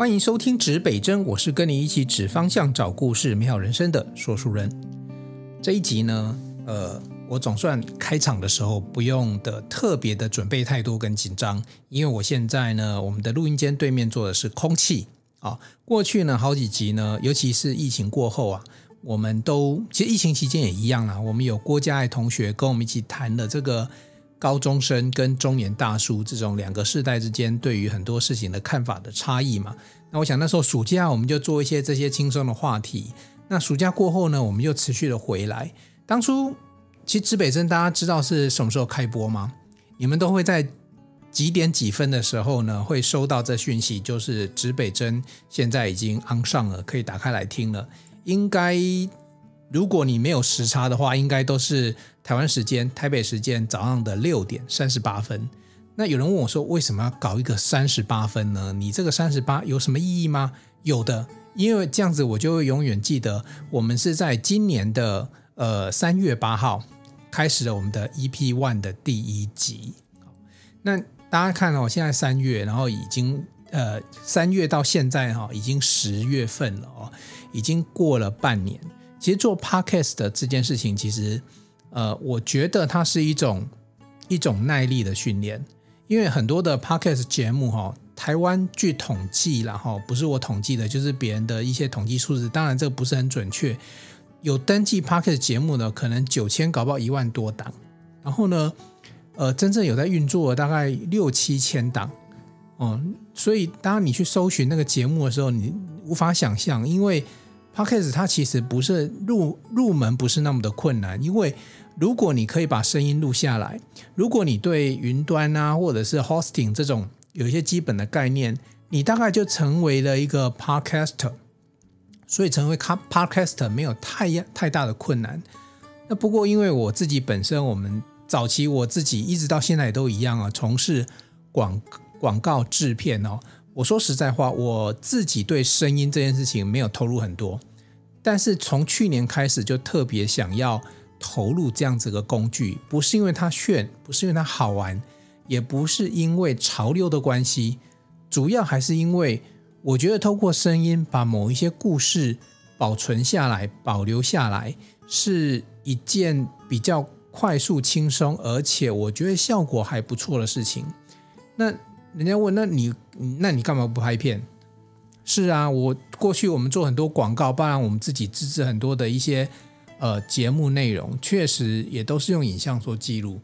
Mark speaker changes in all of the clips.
Speaker 1: 欢迎收听指北针，我是跟你一起指方向、找故事、美好人生的说书人。这一集呢，呃，我总算开场的时候不用的特别的准备太多跟紧张，因为我现在呢，我们的录音间对面坐的是空气啊。过去呢，好几集呢，尤其是疫情过后啊，我们都其实疫情期间也一样啦。我们有郭嘉爱同学跟我们一起谈了这个。高中生跟中年大叔这种两个世代之间对于很多事情的看法的差异嘛，那我想那时候暑假我们就做一些这些轻松的话题。那暑假过后呢，我们又持续的回来。当初其实指北针大家知道是什么时候开播吗？你们都会在几点几分的时候呢，会收到这讯息，就是指北针现在已经 on 上了，可以打开来听了。应该。如果你没有时差的话，应该都是台湾时间、台北时间早上的六点三十八分。那有人问我说，为什么要搞一个三十八分呢？你这个三十八有什么意义吗？有的，因为这样子我就会永远记得，我们是在今年的呃三月八号开始了我们的 EP One 的第一集。那大家看哦，现在三月，然后已经呃三月到现在哈，已经十月份了哦，已经过了半年。其实做 podcast 的这件事情，其实，呃，我觉得它是一种一种耐力的训练，因为很多的 podcast 节目哈，台湾据统计然后不是我统计的，就是别人的一些统计数字，当然这个不是很准确。有登记 podcast 节目的可能九千，搞不好一万多档，然后呢，呃，真正有在运作的大概六七千档，嗯，所以当你去搜寻那个节目的时候，你无法想象，因为。Podcast 它其实不是入入门不是那么的困难，因为如果你可以把声音录下来，如果你对云端啊或者是 hosting 这种有一些基本的概念，你大概就成为了一个 Podcaster，所以成为 Podcaster 没有太太大的困难。那不过因为我自己本身，我们早期我自己一直到现在也都一样啊，从事广广告制片哦。我说实在话，我自己对声音这件事情没有投入很多，但是从去年开始就特别想要投入这样子的工具，不是因为它炫，不是因为它好玩，也不是因为潮流的关系，主要还是因为我觉得透过声音把某一些故事保存下来、保留下来，是一件比较快速、轻松，而且我觉得效果还不错的事情。那。人家问，那你那你干嘛不拍片？是啊，我过去我们做很多广告，包含我们自己自制很多的一些呃节目内容，确实也都是用影像做记录。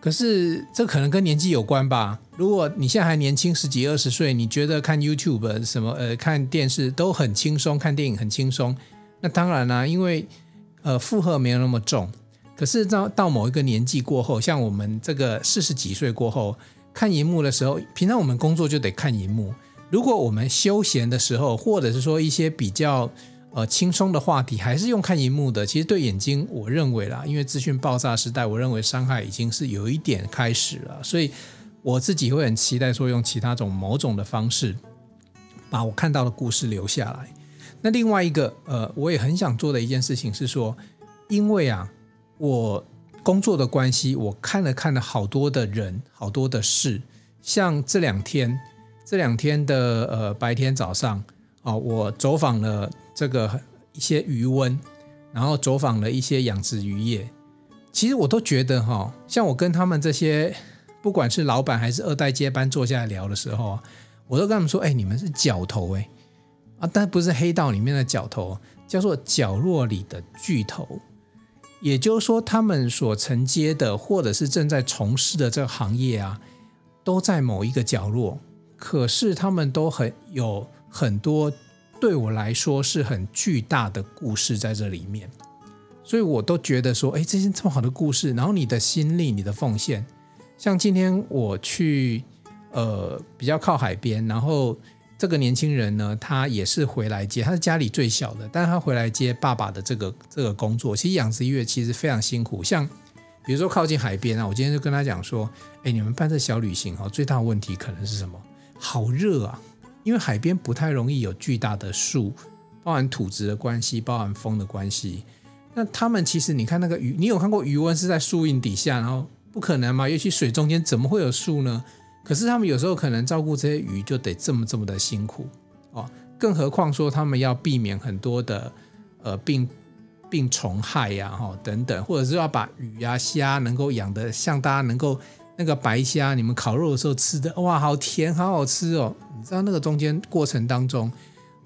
Speaker 1: 可是这可能跟年纪有关吧？如果你现在还年轻，十几二十岁，你觉得看 YouTube 什么呃看电视都很轻松，看电影很轻松，那当然啦，因为呃负荷没有那么重。可是到到某一个年纪过后，像我们这个四十几岁过后。看荧幕的时候，平常我们工作就得看荧幕。如果我们休闲的时候，或者是说一些比较呃轻松的话题，还是用看荧幕的，其实对眼睛，我认为啦，因为资讯爆炸时代，我认为伤害已经是有一点开始了。所以我自己会很期待说，用其他种某种的方式，把我看到的故事留下来。那另外一个呃，我也很想做的一件事情是说，因为啊，我。工作的关系，我看了看了好多的人，好多的事。像这两天，这两天的呃白天早上哦，我走访了这个一些鱼塭，然后走访了一些养殖渔业。其实我都觉得哈、哦，像我跟他们这些不管是老板还是二代接班坐下来聊的时候，我都跟他们说：“哎，你们是角头哎啊，但不是黑道里面的角头，叫做角落里的巨头。”也就是说，他们所承接的，或者是正在从事的这个行业啊，都在某一个角落。可是他们都很有很多，对我来说是很巨大的故事在这里面。所以我都觉得说，哎，这些这么好的故事，然后你的心力、你的奉献，像今天我去，呃，比较靠海边，然后。这个年轻人呢，他也是回来接，他是家里最小的，但是他回来接爸爸的这个这个工作。其实养殖业其实非常辛苦，像比如说靠近海边啊，我今天就跟他讲说，哎，你们办这小旅行哦，最大的问题可能是什么？好热啊，因为海边不太容易有巨大的树，包含土质的关系，包含风的关系。那他们其实你看那个鱼，你有看过鱼温是在树荫底下，然后不可能嘛，尤其水中间怎么会有树呢？可是他们有时候可能照顾这些鱼就得这么这么的辛苦，哦，更何况说他们要避免很多的呃病病虫害呀，哈等等，或者是要把鱼啊虾能够养得像大家能够那个白虾，你们烤肉的时候吃的哇，好甜，好好吃哦。你知道那个中间过程当中，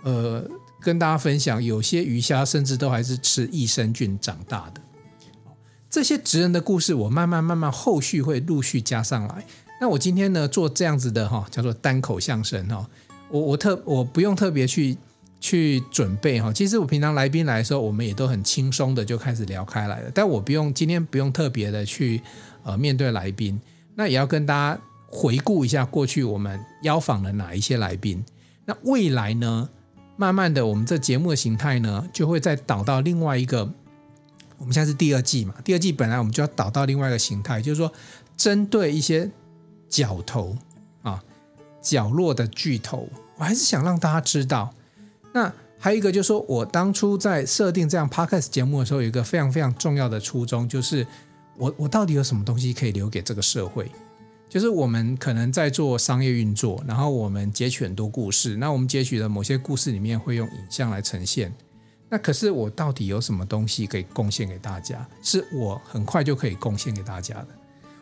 Speaker 1: 呃，跟大家分享，有些鱼虾甚至都还是吃益生菌长大的。这些职人的故事，我慢慢慢慢后续会陆续加上来。那我今天呢，做这样子的哈，叫做单口相声哈。我我特我不用特别去去准备哈。其实我平常来宾来的时候，我们也都很轻松的就开始聊开来了。但我不用今天不用特别的去呃面对来宾，那也要跟大家回顾一下过去我们邀访了哪一些来宾。那未来呢，慢慢的我们这节目的形态呢，就会再导到另外一个。我们现在是第二季嘛，第二季本来我们就要导到另外一个形态，就是说针对一些。角头啊，角落的巨头，我还是想让大家知道。那还有一个就是说，我当初在设定这样 podcast 节目的时候，有一个非常非常重要的初衷，就是我我到底有什么东西可以留给这个社会？就是我们可能在做商业运作，然后我们截取很多故事，那我们截取的某些故事里面会用影像来呈现。那可是我到底有什么东西可以贡献给大家？是我很快就可以贡献给大家的。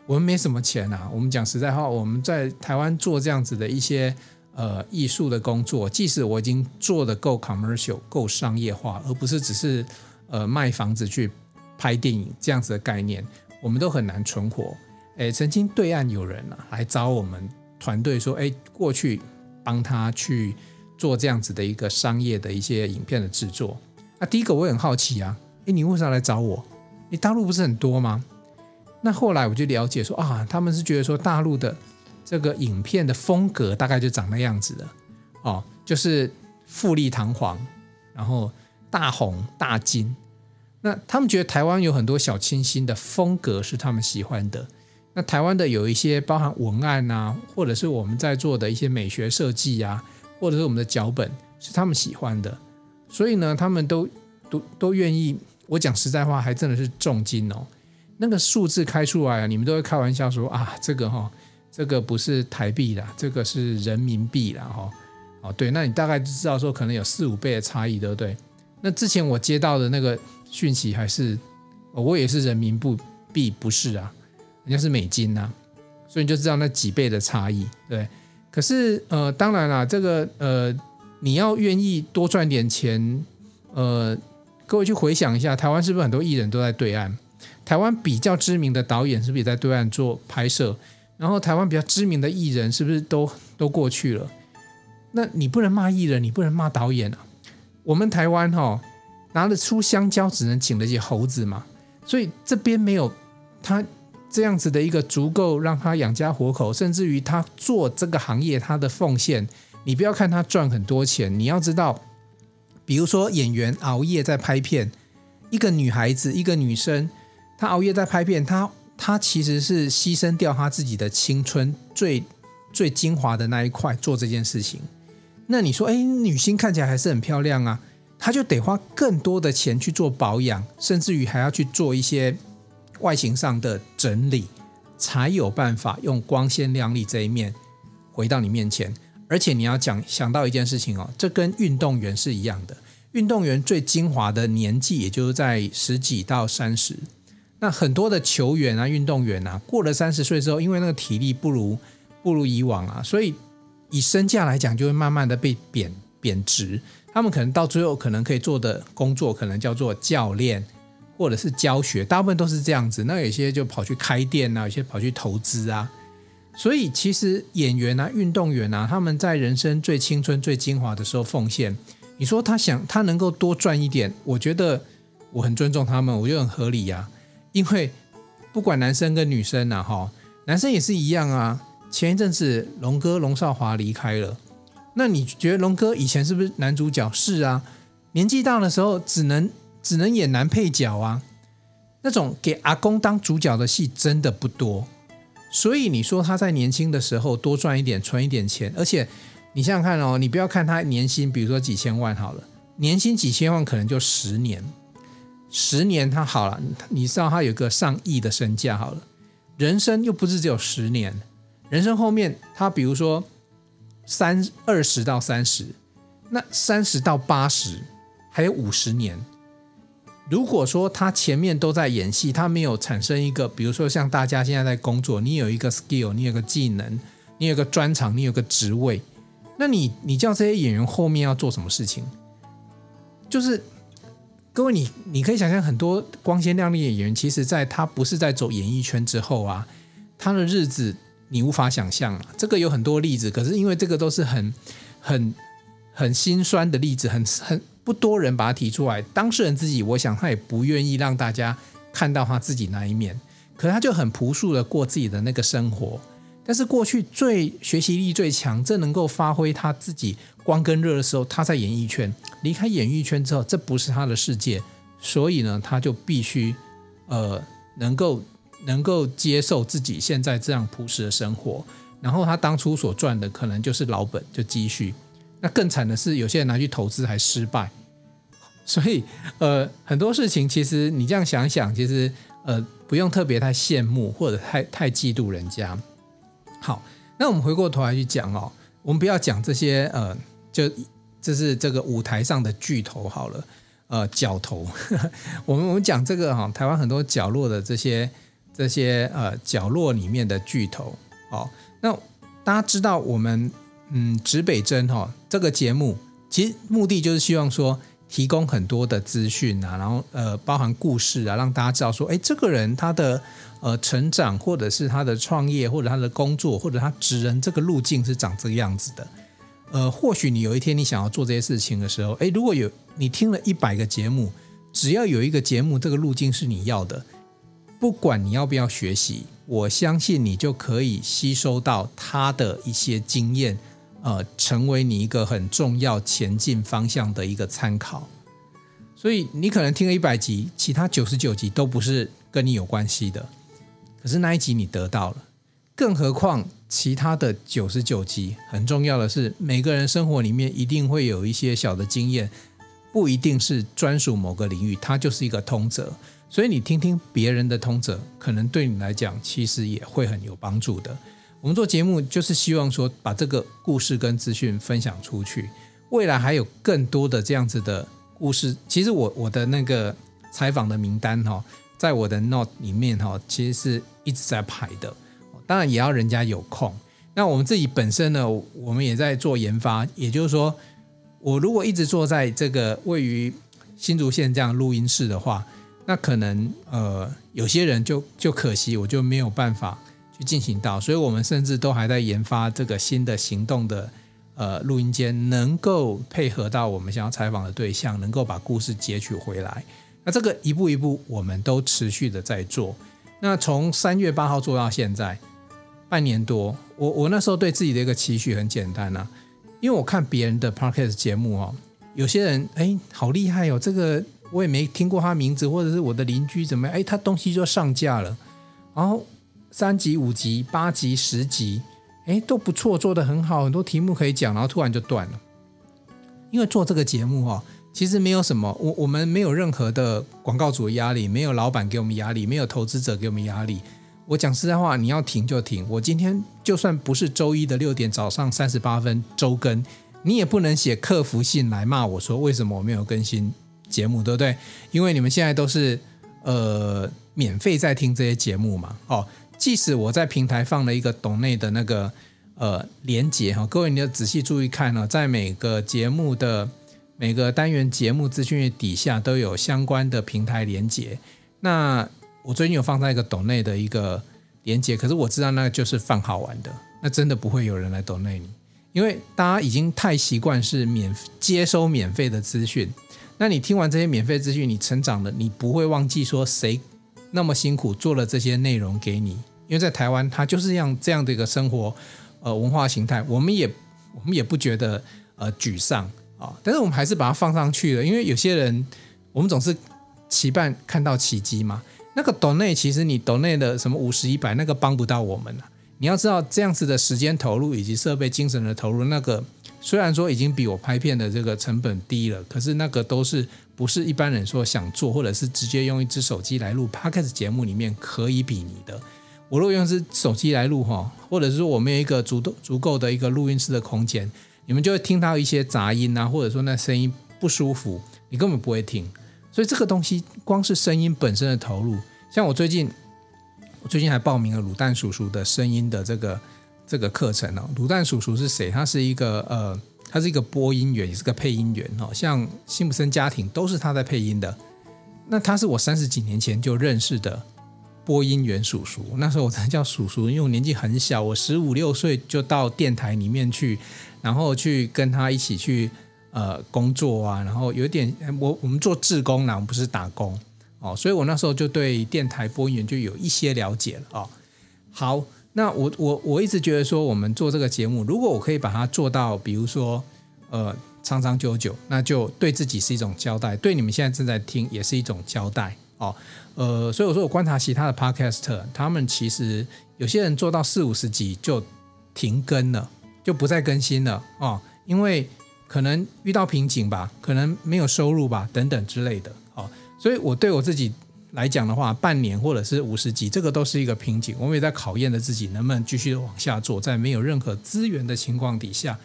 Speaker 1: 我们没什么钱啊，我们讲实在话，我们在台湾做这样子的一些呃艺术的工作，即使我已经做得够 commercial、够商业化，而不是只是呃卖房子去拍电影这样子的概念，我们都很难存活。诶，曾经对岸有人啊来找我们团队说，诶，过去帮他去做这样子的一个商业的一些影片的制作。啊第一个我也很好奇啊，诶，你为啥来找我？你大陆不是很多吗？那后来我就了解说啊，他们是觉得说大陆的这个影片的风格大概就长那样子的哦，就是富丽堂皇，然后大红大金。那他们觉得台湾有很多小清新的风格是他们喜欢的。那台湾的有一些包含文案啊，或者是我们在做的一些美学设计呀，或者是我们的脚本是他们喜欢的。所以呢，他们都都都愿意。我讲实在话，还真的是重金哦。那个数字开出来啊，你们都会开玩笑说啊，这个哈，这个不是台币啦，这个是人民币啦哈。哦，对，那你大概就知道说可能有四五倍的差异，对不对？那之前我接到的那个讯息还是，我也是人民币，不是啊，人家是美金呐，所以你就知道那几倍的差异，对。可是呃，当然啦，这个呃，你要愿意多赚点钱，呃，各位去回想一下，台湾是不是很多艺人都在对岸？台湾比较知名的导演是不是也在对岸做拍摄？然后台湾比较知名的艺人是不是都都过去了？那你不能骂艺人，你不能骂导演啊！我们台湾哈、拿得出香蕉，只能请得起猴子嘛。所以这边没有他这样子的一个足够让他养家活口，甚至于他做这个行业他的奉献，你不要看他赚很多钱，你要知道，比如说演员熬夜在拍片，一个女孩子，一个女生。她熬夜在拍片，她她其实是牺牲掉她自己的青春最最精华的那一块做这件事情。那你说，哎，女星看起来还是很漂亮啊，他就得花更多的钱去做保养，甚至于还要去做一些外形上的整理，才有办法用光鲜亮丽这一面回到你面前。而且你要讲想到一件事情哦，这跟运动员是一样的，运动员最精华的年纪也就是在十几到三十。那很多的球员啊、运动员啊，过了三十岁之后，因为那个体力不如不如以往啊，所以以身价来讲，就会慢慢的被贬贬值。他们可能到最后可能可以做的工作，可能叫做教练或者是教学，大部分都是这样子。那有些就跑去开店啊，有些跑去投资啊。所以其实演员啊、运动员啊，他们在人生最青春、最精华的时候奉献。你说他想他能够多赚一点，我觉得我很尊重他们，我觉得很合理呀、因为不管男生跟女生呐，哈，男生也是一样啊。前一阵子龙哥龙少华离开了，那你觉得龙哥以前是不是男主角？是啊，年纪大的时候只能只能演男配角啊。那种给阿公当主角的戏真的不多，所以你说他在年轻的时候多赚一点，存一点钱，而且你想想看哦，你不要看他年薪，比如说几千万好了，年薪几千万可能就十年。十年他好了，你知道他有个上亿的身价好了，人生又不是只有十年，人生后面他比如说三二十到三十，那三十到八十还有五十年，如果说他前面都在演戏，他没有产生一个，比如说像大家现在在工作，你有一个 skill，你有个技能，你有个专长，你有个职位，那你你叫这些演员后面要做什么事情？就是各位，你你可以想象很多光鲜亮丽的演员，其实在他不是在走演艺圈之后啊，他的日子你无法想象啊。这个有很多例子，可是因为这个都是很很很心酸的例子，很很不多人把它提出来。当事人自己，我想他也不愿意让大家看到他自己那一面，可他就很朴素的过自己的那个生活。但是过去最学习力最强，这能够发挥他自己光跟热的时候，他在演艺圈。离开演艺圈之后，这不是他的世界，所以呢，他就必须呃能够能够接受自己现在这样朴实的生活。然后他当初所赚的可能就是老本，就积蓄。那更惨的是，有些人拿去投资还失败。所以呃很多事情，其实你这样想想，其实呃不用特别太羡慕或者太太嫉妒人家。好，那我们回过头来去讲哦，我们不要讲这些呃，就这是这个舞台上的巨头好了，呃，角头。我们我们讲这个哈、哦，台湾很多角落的这些这些呃角落里面的巨头。哦，那大家知道我们嗯指北针哈、哦、这个节目，其实目的就是希望说。提供很多的资讯啊，然后呃，包含故事啊，让大家知道说，哎，这个人他的呃成长，或者是他的创业，或者他的工作，或者他职人这个路径是长这个样子的。呃，或许你有一天你想要做这些事情的时候，哎，如果有你听了一百个节目，只要有一个节目这个路径是你要的，不管你要不要学习，我相信你就可以吸收到他的一些经验。呃，成为你一个很重要前进方向的一个参考，所以你可能听了一百集，其他九十九集都不是跟你有关系的，可是那一集你得到了，更何况其他的九十九集，很重要的是，每个人生活里面一定会有一些小的经验，不一定是专属某个领域，它就是一个通则，所以你听听别人的通则，可能对你来讲其实也会很有帮助的。我们做节目就是希望说，把这个故事跟资讯分享出去。未来还有更多的这样子的故事。其实我我的那个采访的名单哈，在我的 note 里面哈，其实是一直在排的。当然也要人家有空。那我们自己本身呢，我们也在做研发。也就是说，我如果一直坐在这个位于新竹县这样录音室的话，那可能呃有些人就就可惜，我就没有办法。去进行到，所以我们甚至都还在研发这个新的行动的呃录音间，能够配合到我们想要采访的对象，能够把故事截取回来。那这个一步一步，我们都持续的在做。那从三月八号做到现在半年多，我我那时候对自己的一个期许很简单啊，因为我看别人的 podcast 节目哦，有些人哎好厉害哦，这个我也没听过他名字，或者是我的邻居怎么样，哎他东西就上架了，然后。三集、五集、八集、十集，哎，都不错，做得很好，很多题目可以讲，然后突然就断了。因为做这个节目哈，其实没有什么，我我们没有任何的广告主的压力，没有老板给我们压力，没有投资者给我们压力。我讲实在话，你要停就停。我今天就算不是周一的六点早上三十八分周更，你也不能写客服信来骂我说为什么我没有更新节目，对不对？因为你们现在都是呃免费在听这些节目嘛，哦。即使我在平台放了一个抖内的那个呃连接哈，各位你要仔细注意看呢，在每个节目的每个单元节目资讯底下都有相关的平台连接。那我最近有放在一个抖内的一个连接，可是我知道那个就是放好玩的，那真的不会有人来懂内你，因为大家已经太习惯是免接收免费的资讯。那你听完这些免费资讯，你成长了，你不会忘记说谁。那么辛苦做了这些内容给你，因为在台湾，它就是这样这样的一个生活，呃，文化形态，我们也我们也不觉得呃沮丧啊，但是我们还是把它放上去了，因为有些人，我们总是期盼看到奇迹嘛。那个抖内其实你抖内的什么五十一百，那个帮不到我们了。你要知道，这样子的时间投入以及设备精神的投入，那个虽然说已经比我拍片的这个成本低了，可是那个都是。不是一般人说想做，或者是直接用一支手机来录 p o c a s t 节目里面可以比拟的。我如果用一支手机来录哈，或者是说我们有一个足足够的一个录音室的空间，你们就会听到一些杂音啊，或者说那声音不舒服，你根本不会听。所以这个东西光是声音本身的投入，像我最近，我最近还报名了卤蛋叔叔的声音的这个这个课程哦。卤蛋叔叔是谁？他是一个呃，他是一个播音员，也是个配音员哦。像辛普森家庭都是他在配音的。那他是我三十几年前就认识的播音员叔叔，那时候我才叫叔叔，因为我年纪很小，我十五六岁就到电台里面去，然后去跟他一起去。呃，工作啊，然后有点我我们做志工呢，我们不是打工哦，所以我那时候就对电台播音员就有一些了解了哦。好，那我我我一直觉得说，我们做这个节目，如果我可以把它做到，比如说呃长长久久，那就对自己是一种交代，对你们现在正在听也是一种交代哦。呃，所以我说我观察其他的 Podcaster，他们其实有些人做到四五十集就停更了，就不再更新了哦，因为。可能遇到瓶颈吧，可能没有收入吧，等等之类的。好，所以我对我自己来讲的话，半年或者是五十集，这个都是一个瓶颈。我们也在考验着自己能不能继续往下做，在没有任何资源的情况底下，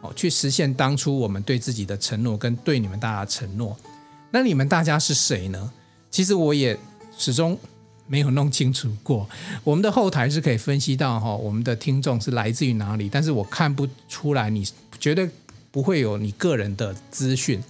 Speaker 1: 哦，去实现当初我们对自己的承诺跟对你们大家的承诺。那你们大家是谁呢？其实我也始终没有弄清楚过。我们的后台是可以分析到哈，我们的听众是来自于哪里，但是我看不出来，你绝对？不会有你个人的资讯，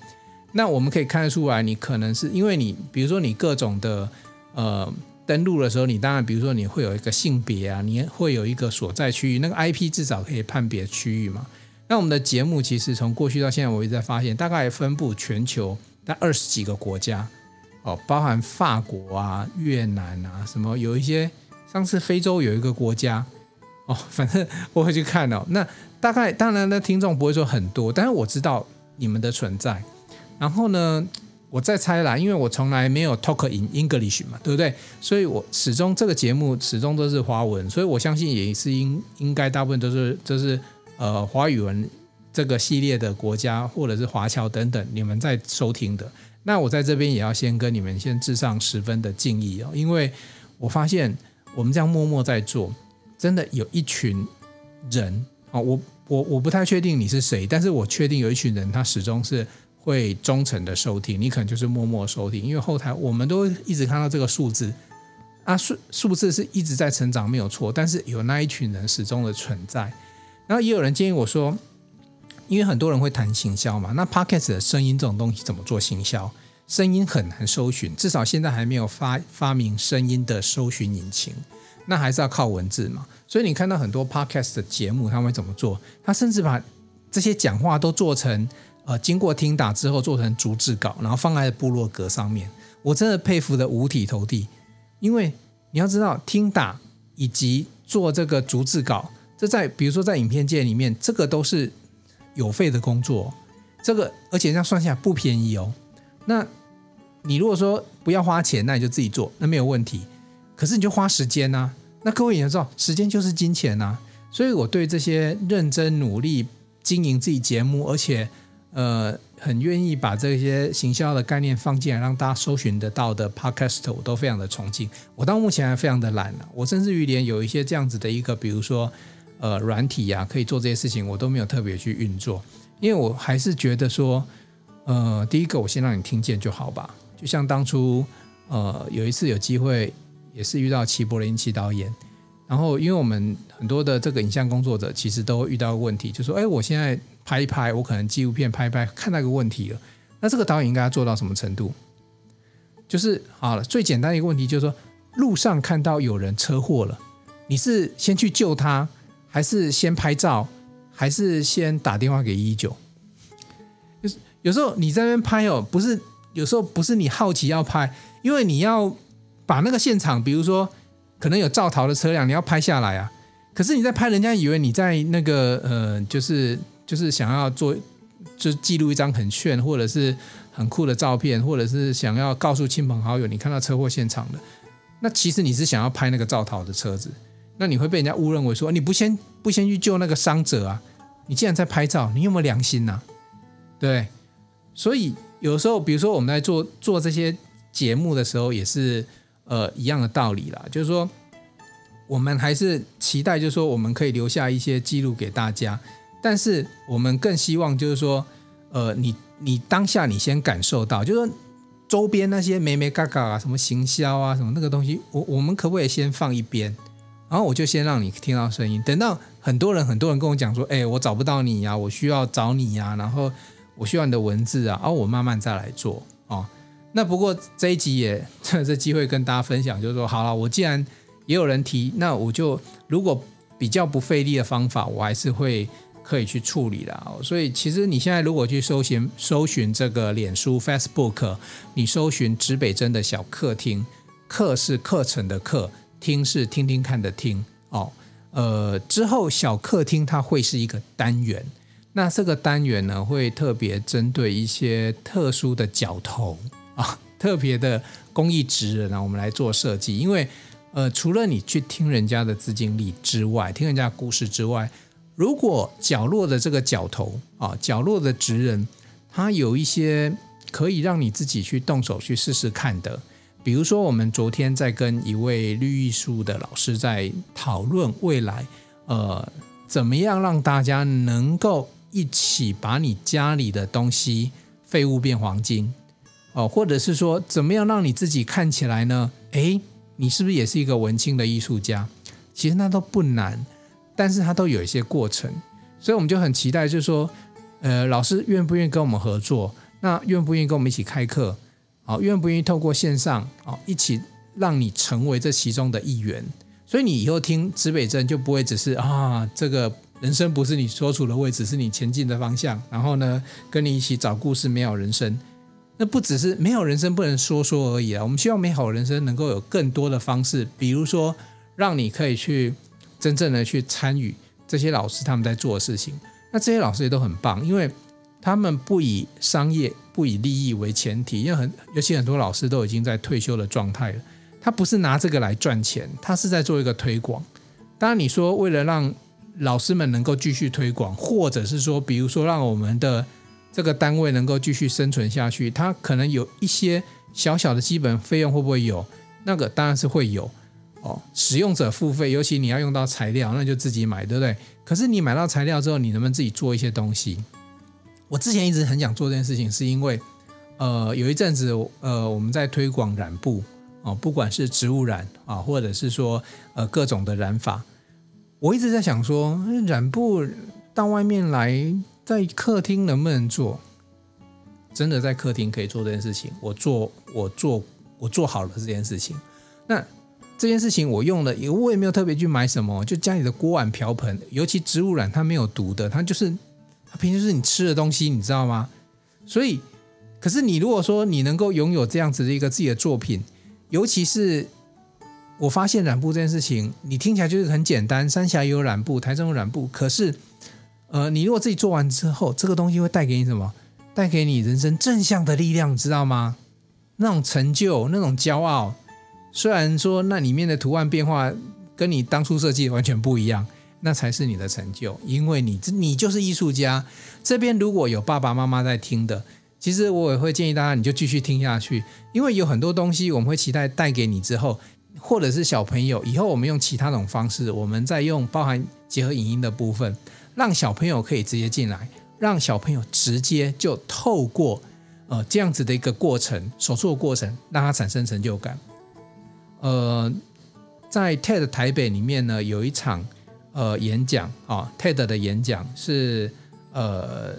Speaker 1: 那我们可以看得出来，你可能是因为你，比如说你各种的呃登录的时候，你当然比如说你会有一个性别啊，你会有一个所在区域，那个 IP 至少可以判别区域嘛。那我们的节目其实从过去到现在，我一直在发现，大概分布全球在二十几个国家哦，包含法国啊、越南啊，什么有一些，上次非洲有一个国家哦，反正我会去看哦，那。大概当然呢，听众不会说很多，但是我知道你们的存在。然后呢，我再猜啦，因为我从来没有 talk in English 嘛，对不对？所以我始终这个节目始终都是华文，所以我相信也是应应该大部分都是就是呃华语文这个系列的国家或者是华侨等等，你们在收听的。那我在这边也要先跟你们先致上十分的敬意哦，因为我发现我们这样默默在做，真的有一群人啊，我。我我不太确定你是谁，但是我确定有一群人，他始终是会忠诚的收听。你可能就是默默收听，因为后台我们都一直看到这个数字啊，数数字是一直在成长，没有错。但是有那一群人始终的存在。然后也有人建议我说，因为很多人会谈行销嘛，那 Podcast 的声音这种东西怎么做行销？声音很难搜寻，至少现在还没有发发明声音的搜寻引擎。那还是要靠文字嘛，所以你看到很多 podcast 的节目，他们会怎么做？他甚至把这些讲话都做成呃，经过听打之后做成逐字稿，然后放在部落格上面。我真的佩服得五体投地，因为你要知道，听打以及做这个逐字稿，这在比如说在影片界里面，这个都是有费的工作，这个而且这样算下来不便宜哦。那你如果说不要花钱，那你就自己做，那没有问题。可是你就花时间呐、那各位也知道，时间就是金钱呐、所以我对这些认真努力经营自己节目，而且呃很愿意把这些行销的概念放进来，让大家搜寻得到的 Podcast，我都非常的崇敬。我到目前还非常的懒了，我甚至于连有一些这样子的一个，比如说呃软体呀、啊，可以做这些事情，我都没有特别去运作，因为我还是觉得说，呃，第一个我先让你听见就好吧。就像当初呃有一次有机会。也是遇到齐柏林齐导演，然后因为我们很多的这个影像工作者其实都遇到问题，就说：“哎，我现在拍一拍，我可能纪录片拍一拍，看到一个问题了。那这个导演应该要做到什么程度？就是好了，最简单一个问题就是说，路上看到有人车祸了，你是先去救他，还是先拍照，还是先打电话给一一九？就是有时候你在那边拍哦，不是有时候不是你好奇要拍，因为你要。把那个现场，比如说可能有造逃的车辆，你要拍下来啊。可是你在拍，人家以为你在那个呃，就是就是想要做，就记录一张很炫或者是很酷的照片，或者是想要告诉亲朋好友你看到车祸现场的。那其实你是想要拍那个造逃的车子，那你会被人家误认为说你不先不先去救那个伤者啊？你既然在拍照，你有没有良心呐？对，所以有时候比如说我们在做做这些节目的时候，也是。呃，一样的道理啦，就是说，我们还是期待，就是说，我们可以留下一些记录给大家。但是我们更希望就是说，呃，你你当下你先感受到，就是说周边那些眉眉角角啊，什么行销啊，什么那个东西，我我们可不可以先放一边？然后我就先让你听到声音，等到很多人很多人跟我讲说，哎，我找不到你呀，我需要找你呀，然后我需要你的文字啊，然后我慢慢再来做。那不过这一集也趁 这机会跟大家分享，就是说，好了，我既然也有人提，那我就如果比较不费力的方法，我还是会可以去处理的。所以其实你现在如果去搜寻搜寻这个脸书 Facebook，你搜寻指北针的小客厅，课是课程的课。听是听听看的听哦，呃，之后小客厅它会是一个单元，那这个单元呢会特别针对一些特殊的角头啊，特别的公益职人啊，我们来做设计。因为呃，除了你去听人家的资金力之外，听人家故事之外，如果角落的这个角头啊，角落的职人，他有一些可以让你自己去动手去试试看的。比如说，我们昨天在跟一位绿艺术的老师在讨论未来，呃，怎么样让大家能够一起把你家里的东西废物变黄金，哦，或者是说，怎么样让你自己看起来呢？诶，你是不是也是一个文青的艺术家？其实那都不难，但是它都有一些过程，所以我们就很期待，就是说，呃，老师愿不愿意跟我们合作？那愿不愿意跟我们一起开课？好，愿不愿意透过线上，好，一起让你成为这其中的一员？所以你以后听指北针就不会只是啊，这个人生不是你所处的位置，是你前进的方向。然后呢，跟你一起找故事，美好人生。那不只是美好人生不能说说而已啊，我们希望美好人生能够有更多的方式，比如说让你可以去真正的去参与这些老师他们在做的事情。那这些老师也都很棒，因为他们不以商业。不以利益为前提，因为很尤其很多老师都已经在退休的状态了。他不是拿这个来赚钱，他是在做一个推广。当然，你说为了让老师们能够继续推广，或者是说，比如说让我们的这个单位能够继续生存下去，它可能有一些小小的基本费用，会不会有？那个当然是会有哦。使用者付费，尤其你要用到材料，那就自己买，对不对？可是你买到材料之后，你能不能自己做一些东西？我之前一直很想做这件事情，是因为，呃，有一阵子，呃，我们在推广染布哦，不管是植物染啊，或者是说呃各种的染法，我一直在想说，染布到外面来，在客厅能不能做？真的在客厅可以做这件事情，我做，我做，我做好了这件事情。那这件事情我用了，我也没有特别去买什么，就家里的锅碗瓢盆，尤其植物染它没有毒的，它就是它。平时是你吃的东西，你知道吗？所以，可是你如果说你能够拥有这样子的一个自己的作品，尤其是我发现染布这件事情，你听起来就是很简单，三峡也有染布，台中有染布。可是，呃，你如果自己做完之后，这个东西会带给你什么？带给你人生正向的力量，知道吗？那种成就，那种骄傲。虽然说那里面的图案变化跟你当初设计完全不一样。那才是你的成就，因为你你就是艺术家。这边如果有爸爸妈妈在听的，其实我也会建议大家，你就继续听下去，因为有很多东西我们会期待带给你之后，或者是小朋友以后，我们用其他种方式，我们再用包含结合影音的部分，让小朋友可以直接进来，让小朋友直接就透过呃这样子的一个过程，手术的过程，让他产生成就感。呃，在 TED 台北里面呢，有一场。呃，演讲啊、哦，TED 的演讲是呃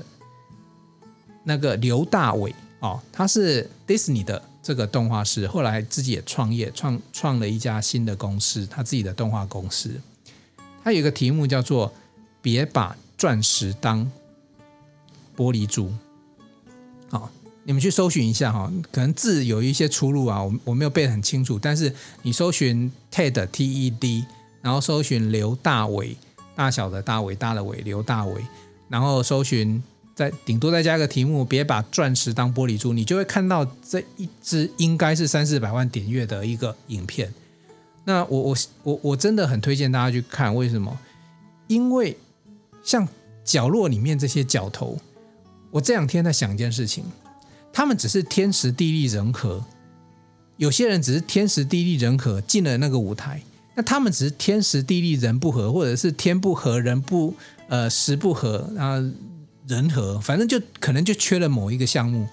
Speaker 1: 那个刘大伟哦，他是 Disney 的这个动画师，后来自己也创业，创创了一家新的公司，他自己的动画公司。他有一个题目叫做“别把钻石当玻璃珠”。好、你们去搜寻一下哈、可能字有一些出入啊，我我没有背得很清楚，但是你搜寻 TED T E D。然后搜寻刘大伟，大小的大伟大的伟，刘大伟。然后搜寻，再顶多再加个题目，别把钻石当玻璃珠，你就会看到这一支应该是三四百万点阅的一个影片。那我我我我真的很推荐大家去看，为什么？因为像角落里面这些角头，我这两天在想一件事情，他们只是天时地利人和，有些人只是天时地利人和进了那个舞台。那他们只是天时地利人不和，或者是天不合人不呃时不合啊人和，反正就可能就缺了某一个项目。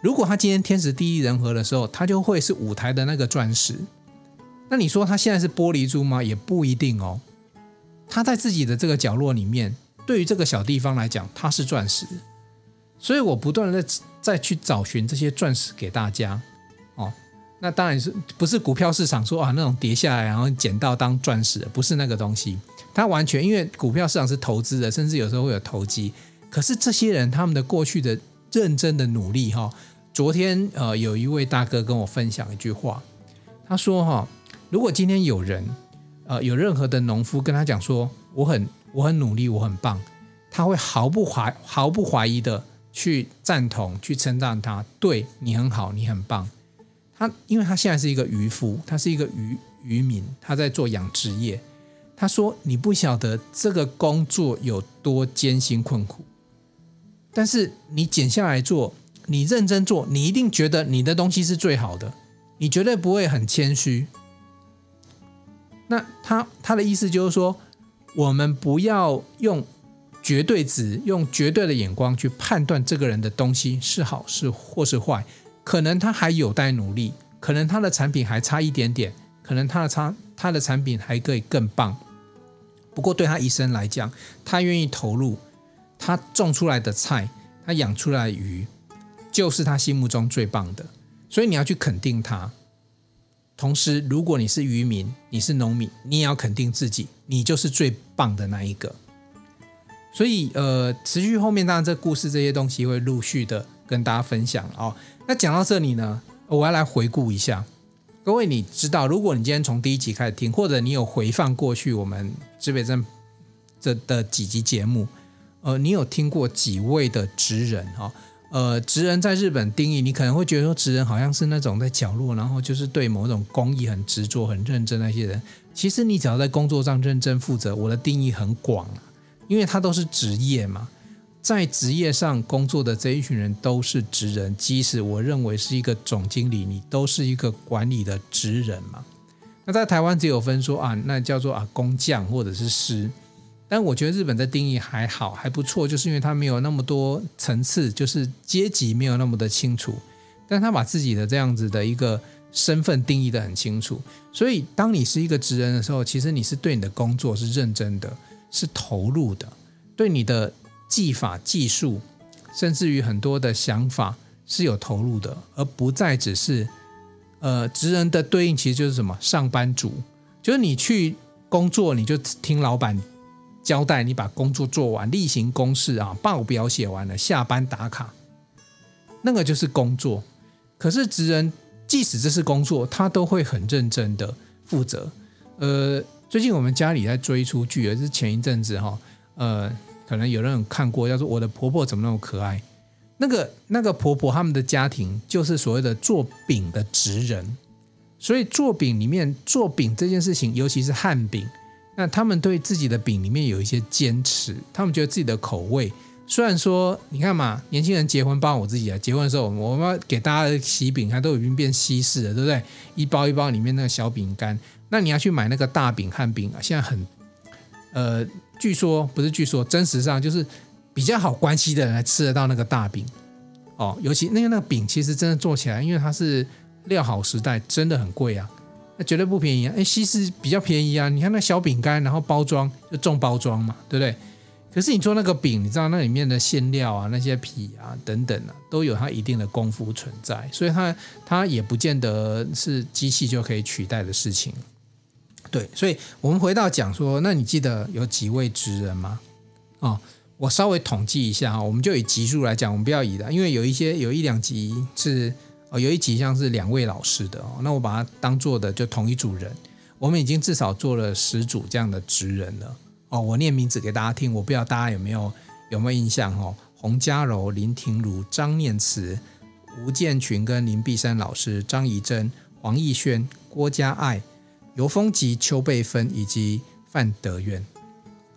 Speaker 1: 如果他今天天时地利人和的时候，他就会是舞台的那个钻石。那你说他现在是玻璃珠吗？也不一定哦。他在自己的这个角落里面，对于这个小地方来讲，他是钻石。所以我不断的在再去找寻这些钻石给大家哦。那当然是不是股票市场说啊那种跌下来然后捡到当钻石，不是那个东西。它完全因为股票市场是投资的，甚至有时候会有投机。可是这些人他们的过去的认真的努力哈，昨天呃有一位大哥跟我分享一句话，他说哈，如果今天有人呃有任何的农夫跟他讲说我很我很努力我很棒，他会毫不怀毫不怀疑的。去赞同，去称赞他，对你很好，你很棒。他因为他现在是一个渔夫，他是一个渔渔民，他在做养殖业。他说：“你不晓得这个工作有多艰辛困苦，但是你减下来做，你认真做，你一定觉得你的东西是最好的，你绝对不会很谦虚。”那他他的意思就是说，我们不要用。绝对值，用绝对的眼光去判断这个人的东西是好是或是坏，可能他还有待努力，可能他的产品还差一点点，可能他的差他的产品还可以更棒。不过对他一生来讲，他愿意投入，他种出来的菜，他养出来的鱼，就是他心目中最棒的。所以你要去肯定他。同时，如果你是渔民，你是农民，你也要肯定自己，你就是最棒的那一个。所以，呃，持续后面当然这故事这些东西会陆续的跟大家分享哦。那讲到这里呢，我要来回顾一下，各位，你知道，如果你今天从第一集开始听，或者你有回放过去我们指北针这的几集节目，呃，你有听过几位的职人哦？呃，职人在日本定义，你可能会觉得说，职人好像是那种在角落，然后就是对某种工艺很执着、很认真那些人。其实你只要在工作上认真负责，我的定义很广。因为他都是职业嘛，在职业上工作的这一群人都是职人，即使我认为是一个总经理，你都是一个管理的职人嘛。那在台湾只有分说啊，那叫做啊工匠或者是师，但我觉得日本的定义还好，还不错，就是因为他没有那么多层次，就是阶级没有那么的清楚，但他把自己的这样子的一个身份定义得很清楚。所以当你是一个职人的时候，其实你是对你的工作是认真的。是投入的，对你的技法、技术，甚至于很多的想法是有投入的，而不再只是呃，职人的对应其实就是什么？上班族，就是你去工作，你就听老板交代，你把工作做完，例行公事啊，报表写完了，下班打卡，那个就是工作。可是职人，即使这是工作，他都会很认真的负责，呃。最近我们家里在追出剧，也是前一阵子哈，呃，可能有人有看过，叫做《我的婆婆怎么那么可爱》。那个那个婆婆他们的家庭就是所谓的做饼的职人，所以做饼里面做饼这件事情，尤其是汉饼，那他们对自己的饼里面有一些坚持，他们觉得自己的口味。虽然说你看嘛，年轻人结婚，包括我自己啊，结婚的时候我们要给大家喜饼，它都已经变西式了，对不对？一包一包里面那个小饼干。那你要去买那个大饼和饼啊，现在很，呃，据说不是据说，真实上就是比较好关系的人才吃得到那个大饼哦。尤其那个那个饼，其实真的做起来，因为它是料好时代，真的很贵啊，绝对不便宜啊。哎，西式比较便宜啊，你看那小饼干，然后包装就重包装嘛，对不对？可是你做那个饼，你知道那里面的馅料啊、那些皮啊等等啊，都有它一定的功夫存在，所以它它也不见得是机器就可以取代的事情。对，所以我们回到讲说，那你记得有几位职人吗？哦，我稍微统计一下哈，我们就以集数来讲，我们不要以的，因为有一些有一两集是哦，有一集像是两位老师的哦，那我把它当做的就同一组人，我们已经至少做了十组这样的职人了哦。我念名字给大家听，我不知道大家有没有有没有印象哦？洪家柔、林庭如、张念慈、吴建群跟林碧山老师、张怡珍、黄奕轩、郭家爱。尤丰吉、邱贝芬以及范德渊，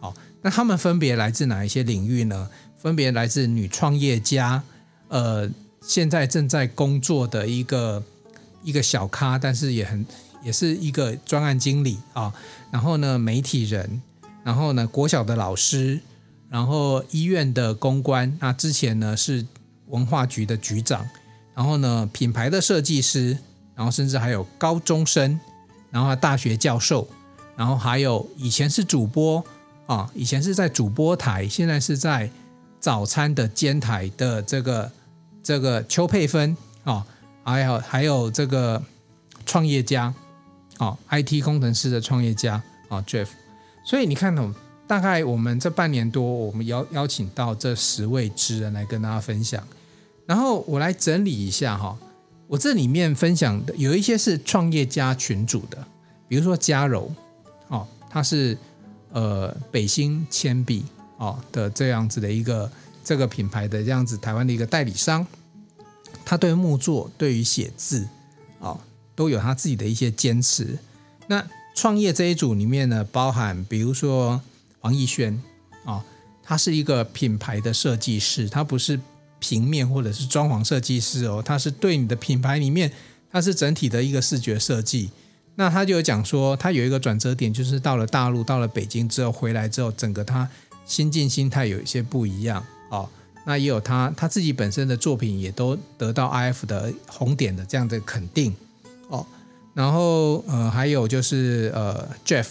Speaker 1: 哦，那他们分别来自哪一些领域呢？分别来自女创业家，呃，现在正在工作的一个一个小咖，但是也很也是一个专案经理啊，然后呢，媒体人，然后呢，国小的老师，然后医院的公关，那之前呢是文化局的局长，然后呢，品牌的设计师，然后甚至还有高中生，然后大学教授，然后还有以前是主播啊，以前是在主播台，现在是在早餐的煎台的这个这个邱佩芬啊，还有还有这个创业家。哦，IT 工程师的创业家啊，Jeff，所以你看哦，大概我们这半年多，我们邀邀请到这十位职人来跟大家分享，然后我来整理一下哈，我这里面分享的有一些是创业家群组的，比如说嘉柔，哦，他是呃北新铅笔哦的这样子的一个这个品牌的这样子台湾的一个代理商，他对木作对于写字哦。都有他自己的一些坚持。那创业这一组里面呢，包含比如说黄义轩啊、他是一个品牌的设计师，他不是平面或者是装潢设计师哦，他是对你的品牌里面，他是整体的一个视觉设计。那他就有讲说，他有一个转折点，就是到了大陆，到了北京之后回来之后，整个他心境心态有一些不一样哦。那也有他他自己本身的作品也都得到 IF 的红点的这样的肯定。哦，然后呃，还有就是呃，Jeff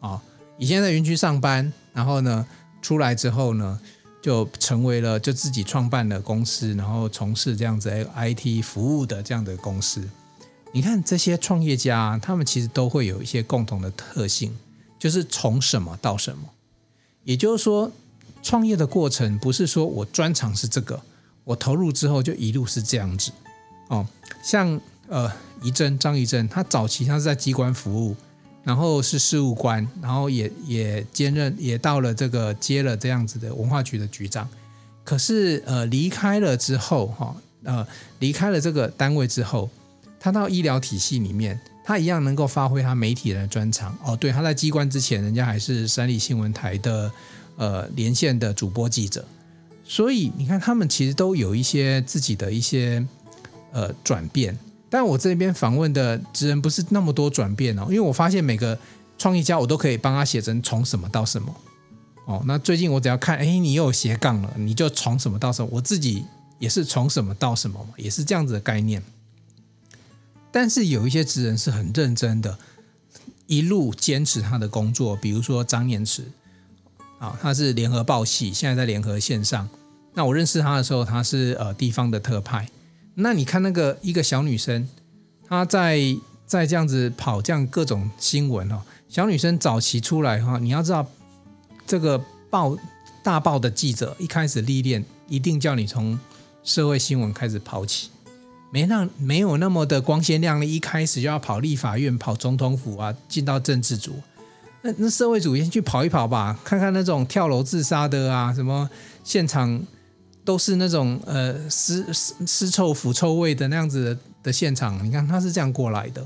Speaker 1: 啊、以前在云区上班，然后呢，出来之后呢，就成为了就自己创办了公司，然后从事这样子 IT 服务的这样的公司。你看这些创业家，他们其实都会有一些共同的特性，就是从什么到什么。也就是说，创业的过程不是说我专长是这个，我投入之后就一路是这样子哦，像呃。仪珍张仪珍，他早期他是在机关服务，然后是事务官，然后也也兼任，也到了这个接了这样子的文化局的局长。可是呃离开了之后哈，呃离开了这个单位之后，他到医疗体系里面，他一样能够发挥他媒体人的专长。哦，对，他在机关之前，人家还是三立新闻台的呃连线的主播记者，所以你看他们其实都有一些自己的一些呃转变。但我这边访问的职人不是那么多转变哦，因为我发现每个创业家我都可以帮他写成从什么到什么哦。那最近我只要看，哎，你又有斜杠了，你就从什么到什么。我自己也是从什么到什么嘛，也是这样子的概念。但是有一些职人是很认真的，一路坚持他的工作，比如说张念慈啊，他是联合报系，现在在联合线上。那我认识他的时候，他是呃地方的特派。那你看那个一个小女生，她在在这样子跑这样各种新闻哦。小女生早期出来哈，你要知道这个报大报的记者一开始历练，一定叫你从社会新闻开始跑起，没那没有那么的光鲜亮丽，一开始就要跑立法院、跑总统府啊，进到政治组。那那社会主义先去跑一跑吧，看看那种跳楼自杀的啊，什么现场。都是那种呃尸尸尸臭腐臭味的那样子的，的现场，你看他是这样过来的。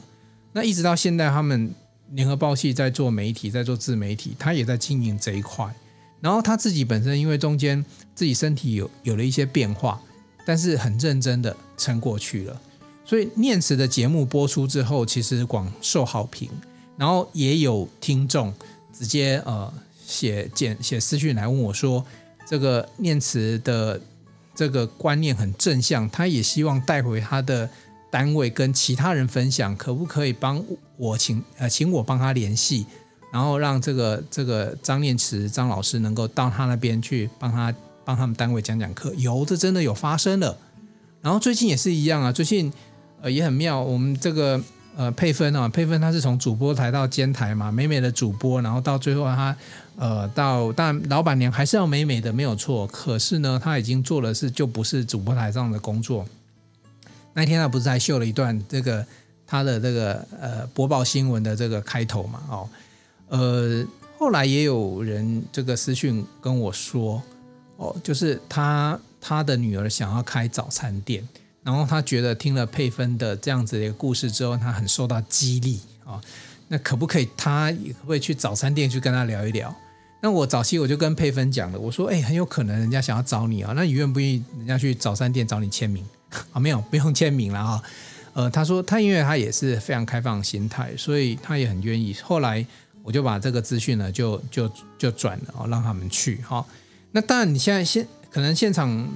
Speaker 1: 那一直到现在，他们联合报系在做媒体，在做自媒体，他也在经营这一块。然后他自己本身因为中间自己身体有有了一些变化，但是很认真的撑过去了。所以念慈的节目播出之后，其实广受好评，然后也有听众直接呃写简写私讯来问我说。这个念慈的这个观念很正向，他也希望带回他的单位跟其他人分享，可不可以帮我请呃请我帮他联系，然后让这个这个张念慈张老师能够到他那边去帮他帮他们单位讲讲课，有这真的有发生了，然后最近也是一样啊，最近呃也很妙，我们这个。呃，佩芬啊，佩芬他是从主播台到监台嘛，美美的主播，然后到最后他，呃，到当然老板娘还是要美美的，没有错。可是呢，他已经做的是就不是主播台上的工作。那天他不是还秀了一段这个他的这个呃播报新闻的这个开头嘛？哦，呃，后来也有人这个私讯跟我说，哦，就是他他的女儿想要开早餐店。然后他觉得听了佩芬的这样子的一个故事之后，他很受到激励啊。那可不可以他也可不可以去早餐店去跟他聊一聊？那我早期我就跟佩芬讲了，我说：“哎，很有可能人家想要找你啊，那你愿不愿意人家去早餐店找你签名啊？没有，不用签名了啊。呃，他说他因为他也是非常开放心态，所以他也很愿意。后来我就把这个资讯呢，就就就转了哦，让他们去哈。那当然，你现在现可能现场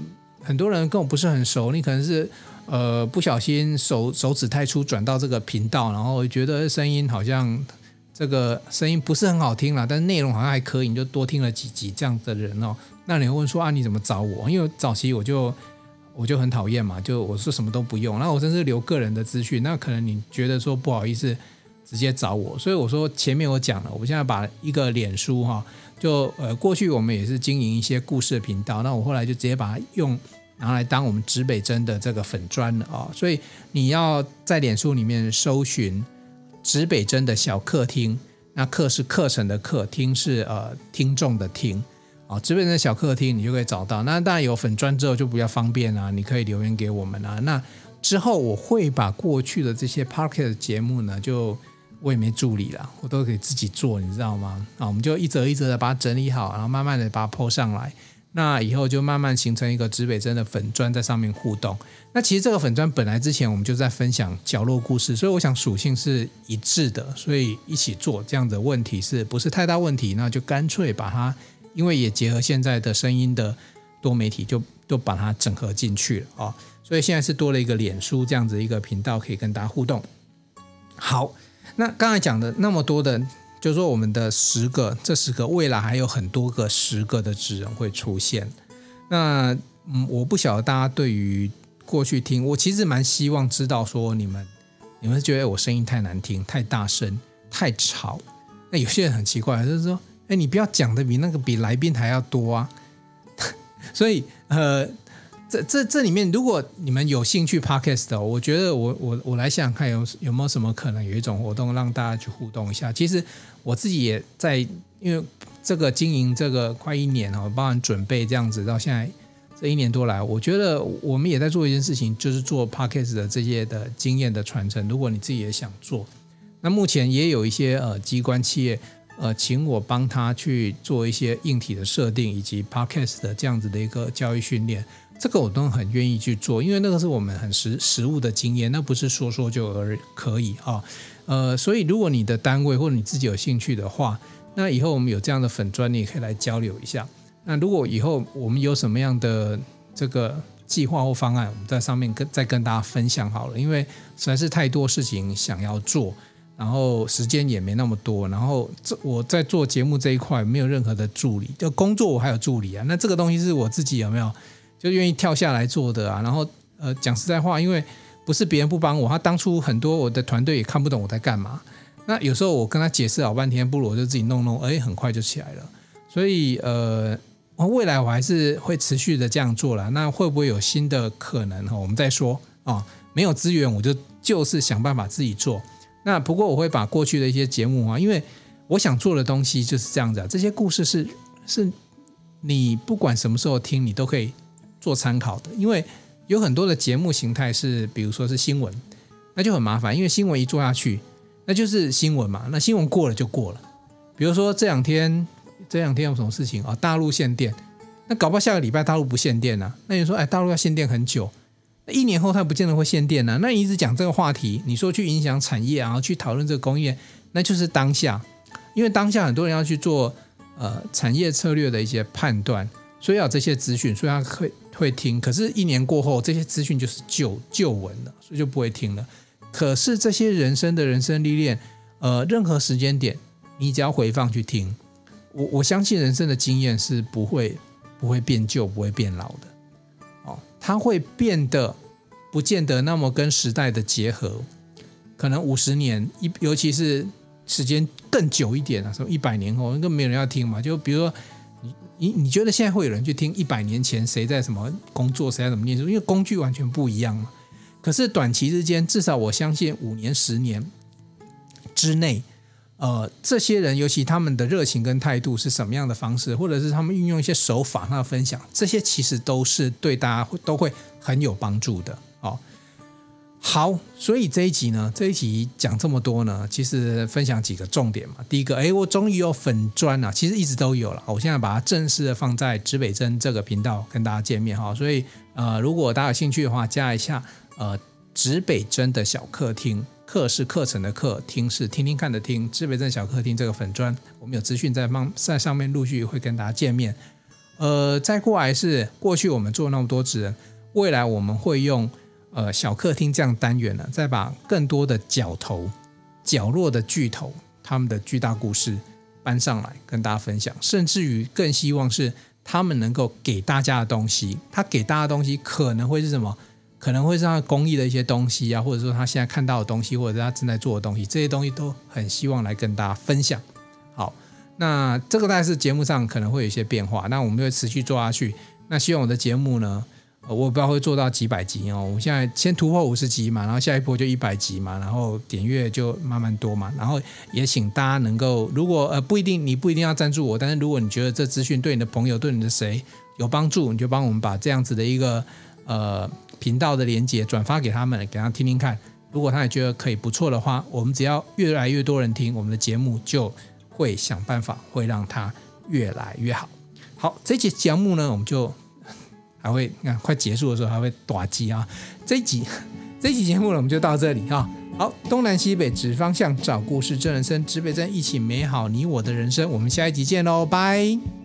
Speaker 1: 很多人跟我不是很熟，你可能是呃不小心手手指太粗转到这个频道，然后觉得声音好像这个声音不是很好听了，但是内容好像还可以，你就多听了几集这样的人哦。那你会问说啊，你怎么找我？因为早期我就。我就很讨厌嘛，就我说什么都不用，那我真是留个人的资讯，那可能你觉得说不好意思直接找我，所以我说前面我讲了，我现在把一个脸书哈，就呃过去我们也是经营一些故事频道，那我后来就直接把它用拿来当我们指北针的这个粉砖了啊，所以你要在脸书里面搜寻指北针的小客厅，那课是课程的课，听是呃听众的听。啊，止北针的小客厅你就可以找到。那当然有粉砖之后就比较方便啊，你可以留言给我们啊。那之后我会把过去的这些 Podcast 节目呢，就我也没助理了，我都可以自己做，你知道吗？啊，我们就一则一则的把它整理好，然后慢慢的把它铺上来。那以后就慢慢形成一个指北针的粉砖在上面互动。那其实这个粉砖本来之前我们就在分享角落故事，所以我想属性是一致的，所以一起做这样的问题是不是太大问题？那就干脆把它。因为也结合现在的声音的多媒体，就都把它整合进去了啊，所以现在是多了一个脸书这样子一个频道，可以跟大家互动。好，那刚才讲的那么多的，就是说我们的十个，这十个未来还有很多个十个的职人会出现。那嗯，我不晓得大家对于过去听，我其实蛮希望知道说你们，你们觉得我声音太难听、太大声、太吵？那有些人很奇怪，就是说。哎，你不要讲的比那个比来宾还要多啊！所以，呃，这这这里面，如果你们有兴趣 Podcast 的，我觉得我我我来想想看有有没有什么可能有一种活动让大家去互动一下。其实我自己也在，因为这个经营这个快一年哦，帮人准备这样子到现在这一年多来，我觉得我们也在做一件事情，就是做 Podcast 的这些的经验的传承。如果你自己也想做，那目前也有一些呃机关企业。呃，请我帮他去做一些硬体的设定，以及 Podcast 的这样子的一个教育训练，这个我都很愿意去做，因为那个是我们很实实务的经验，那不是说说就而可以啊。呃，所以如果你的单位或者你自己有兴趣的话，那以后我们有这样的粉专，你也可以来交流一下。那如果以后我们有什么样的这个计划或方案，我们在上面跟再跟大家分享好了，因为实在是太多事情想要做。然后时间也没那么多，然后这我在做节目这一块没有任何的助理，就工作我还有助理啊。那这个东西是我自己有没有就愿意跳下来做的啊？然后呃讲实在话，因为不是别人不帮我，他当初很多我的团队也看不懂我在干嘛。那有时候我跟他解释老半天，不如我就自己弄弄，哎，很快就起来了。所以呃，未来我还是会持续的这样做了。那会不会有新的可能哈？我们再说啊。没有资源，我就就是想办法自己做。那不过我会把过去的一些节目啊，因为我想做的东西就是这样子啊。这些故事是是你不管什么时候听，你都可以做参考的。因为有很多的节目形态是，比如说是新闻，那就很麻烦。因为新闻一做下去，那就是新闻嘛。那新闻过了就过了。比如说这两天这两天有什么事情啊？大陆限电，那搞不好下个礼拜大陆不限电呢？那你说哎，大陆要限电很久。那一年后，它不见得会限电呢、那你一直讲这个话题，你说去影响产业，然后去讨论这个工业，那就是当下。因为当下很多人要去做呃产业策略的一些判断，所以要这些资讯，所以他会会听。可是，一年过后，这些资讯就是旧旧闻了，所以就不会听了。可是这些人生的人生历练，呃，任何时间点，你只要回放去听，我我相信人生的经验是不会不会变旧，不会变老的。哦它会变得不见得那么跟时代的结合，可能五十年一，尤其是时间更久一点啊，什么一百年后，那个没有人要听嘛。就比如说，你你觉得现在会有人去听一百年前谁在什么工作，谁在怎么念书？因为工具完全不一样嘛。可是短期之间，至少我相信五年、十年之内。呃，这些人尤其他们的热情跟态度是什么样的方式，或者是他们运用一些手法，那分享这些其实都是对大家都会很有帮助的哦。好，所以这一集呢，这一集讲这么多呢，其实分享几个重点嘛。第一个，哎，我终于有粉砖了，其实一直都有了，我现在把它正式的放在指北针这个频道跟大家见面哈。所以呃，如果大家有兴趣的话，加一下呃指北针的小客厅，课是课程的课，听是听听看的听。指北针小客厅这个粉砖，我们有资讯在放在上面，陆续会跟大家见面。呃，再过来是过去我们做那么多职人，未来我们会用呃小客厅这样单元呢，再把更多的角头、角落的巨头他们的巨大故事搬上来跟大家分享，甚至于更希望是他们能够给大家的东西，他给大家的东西可能会是什么？可能会是他公益的一些东西啊，或者说他现在看到的东西，或者是他正在做的东西，这些东西都很希望来跟大家分享。好。那这个大概是节目上可能会有一些变化，那我们会持续做下去。那希望我的节目呢，呃我不知道会做到几百集哦。我们现在先突破五十集嘛，然后下一波就一百集嘛，然后点阅就慢慢多嘛。然后也请大家能够，如果呃不一定你不一定要赞助我，但是如果你觉得这资讯对你的朋友、对你的谁有帮助，你就帮我们把这样子的一个呃频道的连接转发给他们，给他听听看。如果他也觉得可以不错的话，我们只要越来越多人听，我们的节目就。会想办法，会让它越来越好。好，这期节目呢，我们就还会看快结束的时候还会短击啊。这一集 这一集节目呢，我们就到这里哈。好，东南西北指方向，找故事，真人生，指北针，一起美好你我的人生。我们下一集见喽，拜。